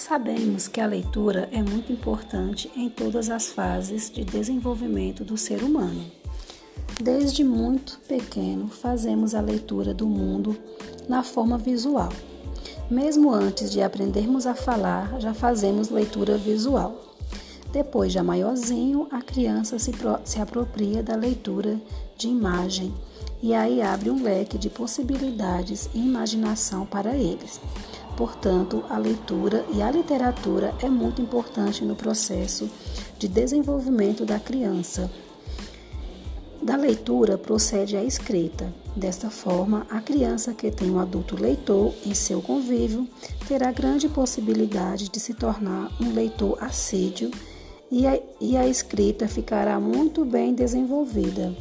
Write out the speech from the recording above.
Sabemos que a leitura é muito importante em todas as fases de desenvolvimento do ser humano. Desde muito pequeno, fazemos a leitura do mundo na forma visual. Mesmo antes de aprendermos a falar, já fazemos leitura visual. Depois, já maiorzinho, a criança se, se apropria da leitura de imagem e aí abre um leque de possibilidades e imaginação para eles. Portanto, a leitura e a literatura é muito importante no processo de desenvolvimento da criança. Da leitura procede a escrita. Desta forma, a criança que tem um adulto leitor em seu convívio terá grande possibilidade de se tornar um leitor assíduo e a, e a escrita ficará muito bem desenvolvida.